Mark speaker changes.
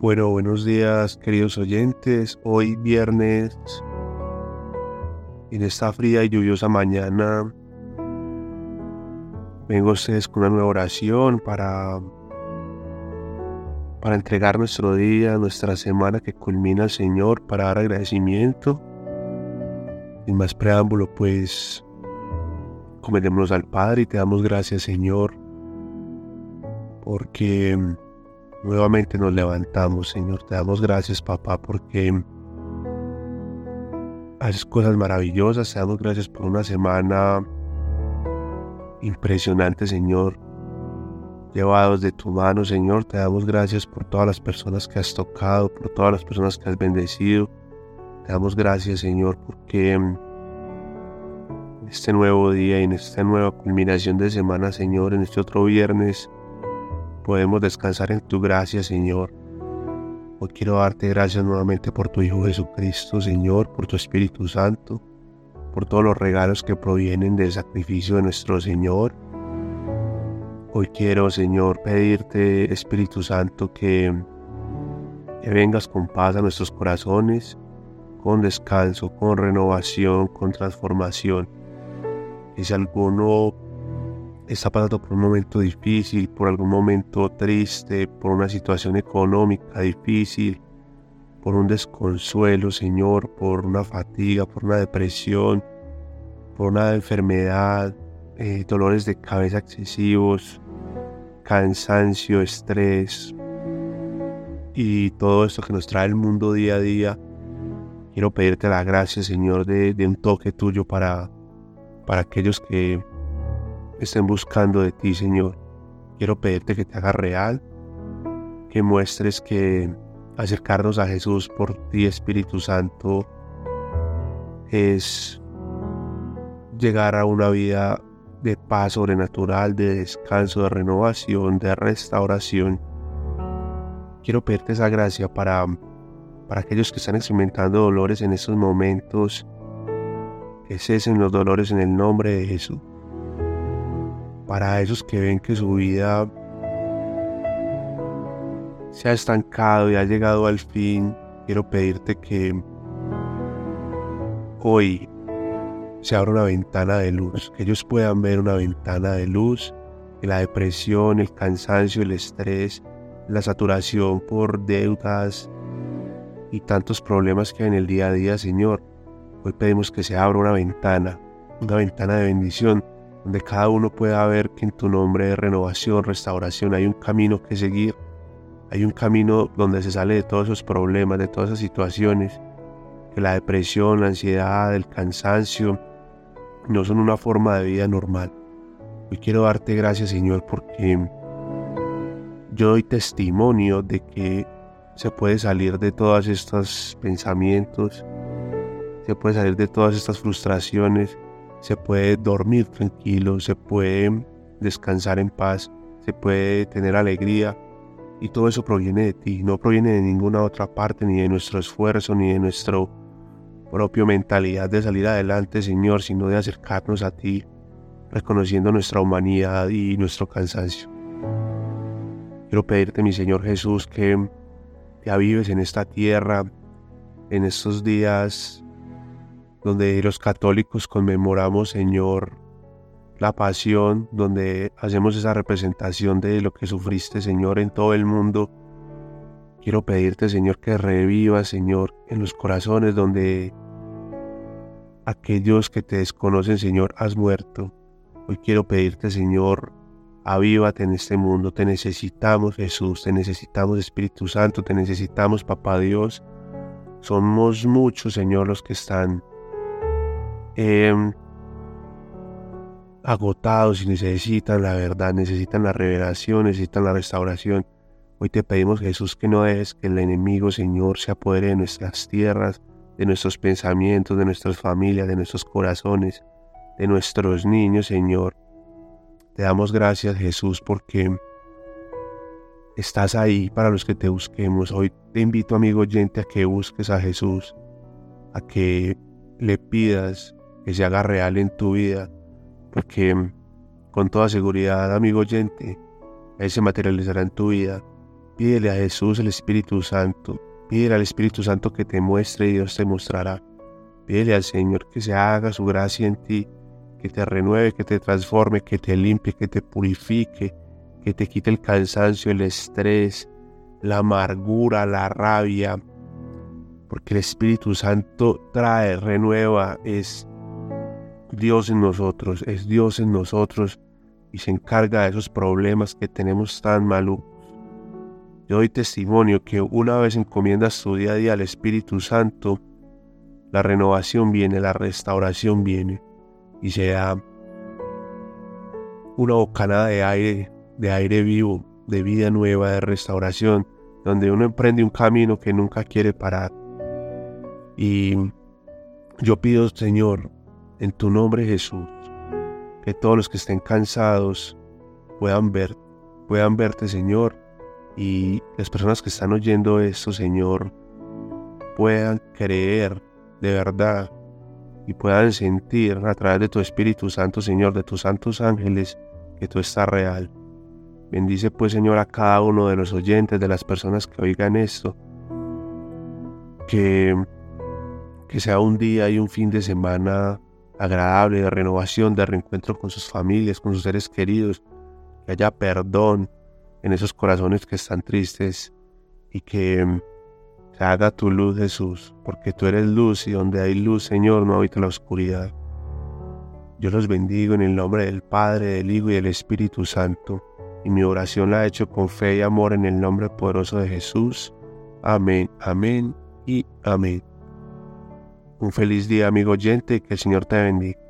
Speaker 1: Bueno, buenos días queridos oyentes. Hoy viernes, en esta fría y lluviosa mañana, vengo a ustedes con una nueva oración para, para entregar nuestro día, nuestra semana que culmina al Señor, para dar agradecimiento. Sin más preámbulo, pues, comenémonos al Padre y te damos gracias, Señor, porque Nuevamente nos levantamos, Señor. Te damos gracias, papá, porque haces cosas maravillosas. Te damos gracias por una semana impresionante, Señor. Llevados de tu mano, Señor. Te damos gracias por todas las personas que has tocado, por todas las personas que has bendecido. Te damos gracias, Señor, porque en este nuevo día y en esta nueva culminación de semana, Señor, en este otro viernes, podemos descansar en tu gracia, Señor. Hoy quiero darte gracias nuevamente por tu Hijo Jesucristo, Señor, por tu Espíritu Santo, por todos los regalos que provienen del sacrificio de nuestro Señor. Hoy quiero, Señor, pedirte, Espíritu Santo, que, que vengas con paz a nuestros corazones, con descanso, con renovación, con transformación. Que si alguno está pasando por un momento difícil, por algún momento triste, por una situación económica difícil, por un desconsuelo, Señor, por una fatiga, por una depresión, por una enfermedad, eh, dolores de cabeza excesivos, cansancio, estrés y todo esto que nos trae el mundo día a día. Quiero pedirte la gracia, Señor, de, de un toque tuyo para, para aquellos que estén buscando de ti, Señor. Quiero pedirte que te haga real, que muestres que acercarnos a Jesús por ti, Espíritu Santo, es llegar a una vida de paz sobrenatural, de descanso, de renovación, de restauración. Quiero pedirte esa gracia para, para aquellos que están experimentando dolores en estos momentos, que cesen los dolores en el nombre de Jesús para esos que ven que su vida se ha estancado y ha llegado al fin, quiero pedirte que hoy se abra una ventana de luz, que ellos puedan ver una ventana de luz, que la depresión, el cansancio, el estrés, la saturación por deudas y tantos problemas que hay en el día a día, Señor. Hoy pedimos que se abra una ventana, una ventana de bendición donde cada uno pueda ver que en tu nombre de renovación, restauración, hay un camino que seguir, hay un camino donde se sale de todos esos problemas, de todas esas situaciones, que la depresión, la ansiedad, el cansancio no son una forma de vida normal. Hoy quiero darte gracias Señor porque yo doy testimonio de que se puede salir de todos estos pensamientos, se puede salir de todas estas frustraciones, se puede dormir tranquilo, se puede descansar en paz, se puede tener alegría y todo eso proviene de ti, no proviene de ninguna otra parte, ni de nuestro esfuerzo, ni de nuestra propia mentalidad de salir adelante, Señor, sino de acercarnos a ti, reconociendo nuestra humanidad y nuestro cansancio. Quiero pedirte, mi Señor Jesús, que te avives en esta tierra, en estos días donde los católicos conmemoramos, Señor, la pasión, donde hacemos esa representación de lo que sufriste, Señor, en todo el mundo. Quiero pedirte, Señor, que reviva, Señor, en los corazones donde aquellos que te desconocen, Señor, has muerto. Hoy quiero pedirte, Señor, avívate en este mundo. Te necesitamos, Jesús, te necesitamos, Espíritu Santo, te necesitamos, Papá Dios. Somos muchos, Señor, los que están Em, agotados y necesitan la verdad, necesitan la revelación, necesitan la restauración. Hoy te pedimos, Jesús, que no es que el enemigo, Señor, se apodere de nuestras tierras, de nuestros pensamientos, de nuestras familias, de nuestros corazones, de nuestros niños, Señor. Te damos gracias, Jesús, porque estás ahí para los que te busquemos. Hoy te invito, amigo oyente, a que busques a Jesús, a que le pidas que se haga real en tu vida, porque con toda seguridad, amigo oyente, Él se materializará en tu vida, Pídele a Jesús el Espíritu Santo. Pídele al Espíritu Santo que te muestre y Dios te mostrará. Pídele al Señor que se haga su gracia en ti, que te renueve, que te transforme, que te limpie, que te purifique, que te quite el cansancio, el estrés, la amargura, la rabia, porque el Espíritu Santo trae, renueva, es Dios en nosotros, es Dios en nosotros y se encarga de esos problemas que tenemos tan malucos. Yo doy testimonio que una vez encomiendas tu día a día al Espíritu Santo, la renovación viene, la restauración viene y se da una bocanada de aire, de aire vivo, de vida nueva, de restauración, donde uno emprende un camino que nunca quiere parar. Y yo pido, Señor, en tu nombre Jesús, que todos los que estén cansados puedan ver, puedan verte, Señor, y las personas que están oyendo esto, Señor, puedan creer de verdad y puedan sentir a través de tu Espíritu Santo, Señor, de tus santos ángeles, que tú estás real. Bendice pues, Señor, a cada uno de los oyentes, de las personas que oigan esto, que que sea un día y un fin de semana agradable, de renovación, de reencuentro con sus familias, con sus seres queridos, que haya perdón en esos corazones que están tristes y que mm, se haga tu luz, Jesús, porque tú eres luz y donde hay luz, Señor, no habita la oscuridad. Yo los bendigo en el nombre del Padre, del Hijo y del Espíritu Santo, y mi oración la he hecho con fe y amor en el nombre poderoso de Jesús. Amén, amén y amén. Un feliz día, amigo oyente, que el Señor te bendiga.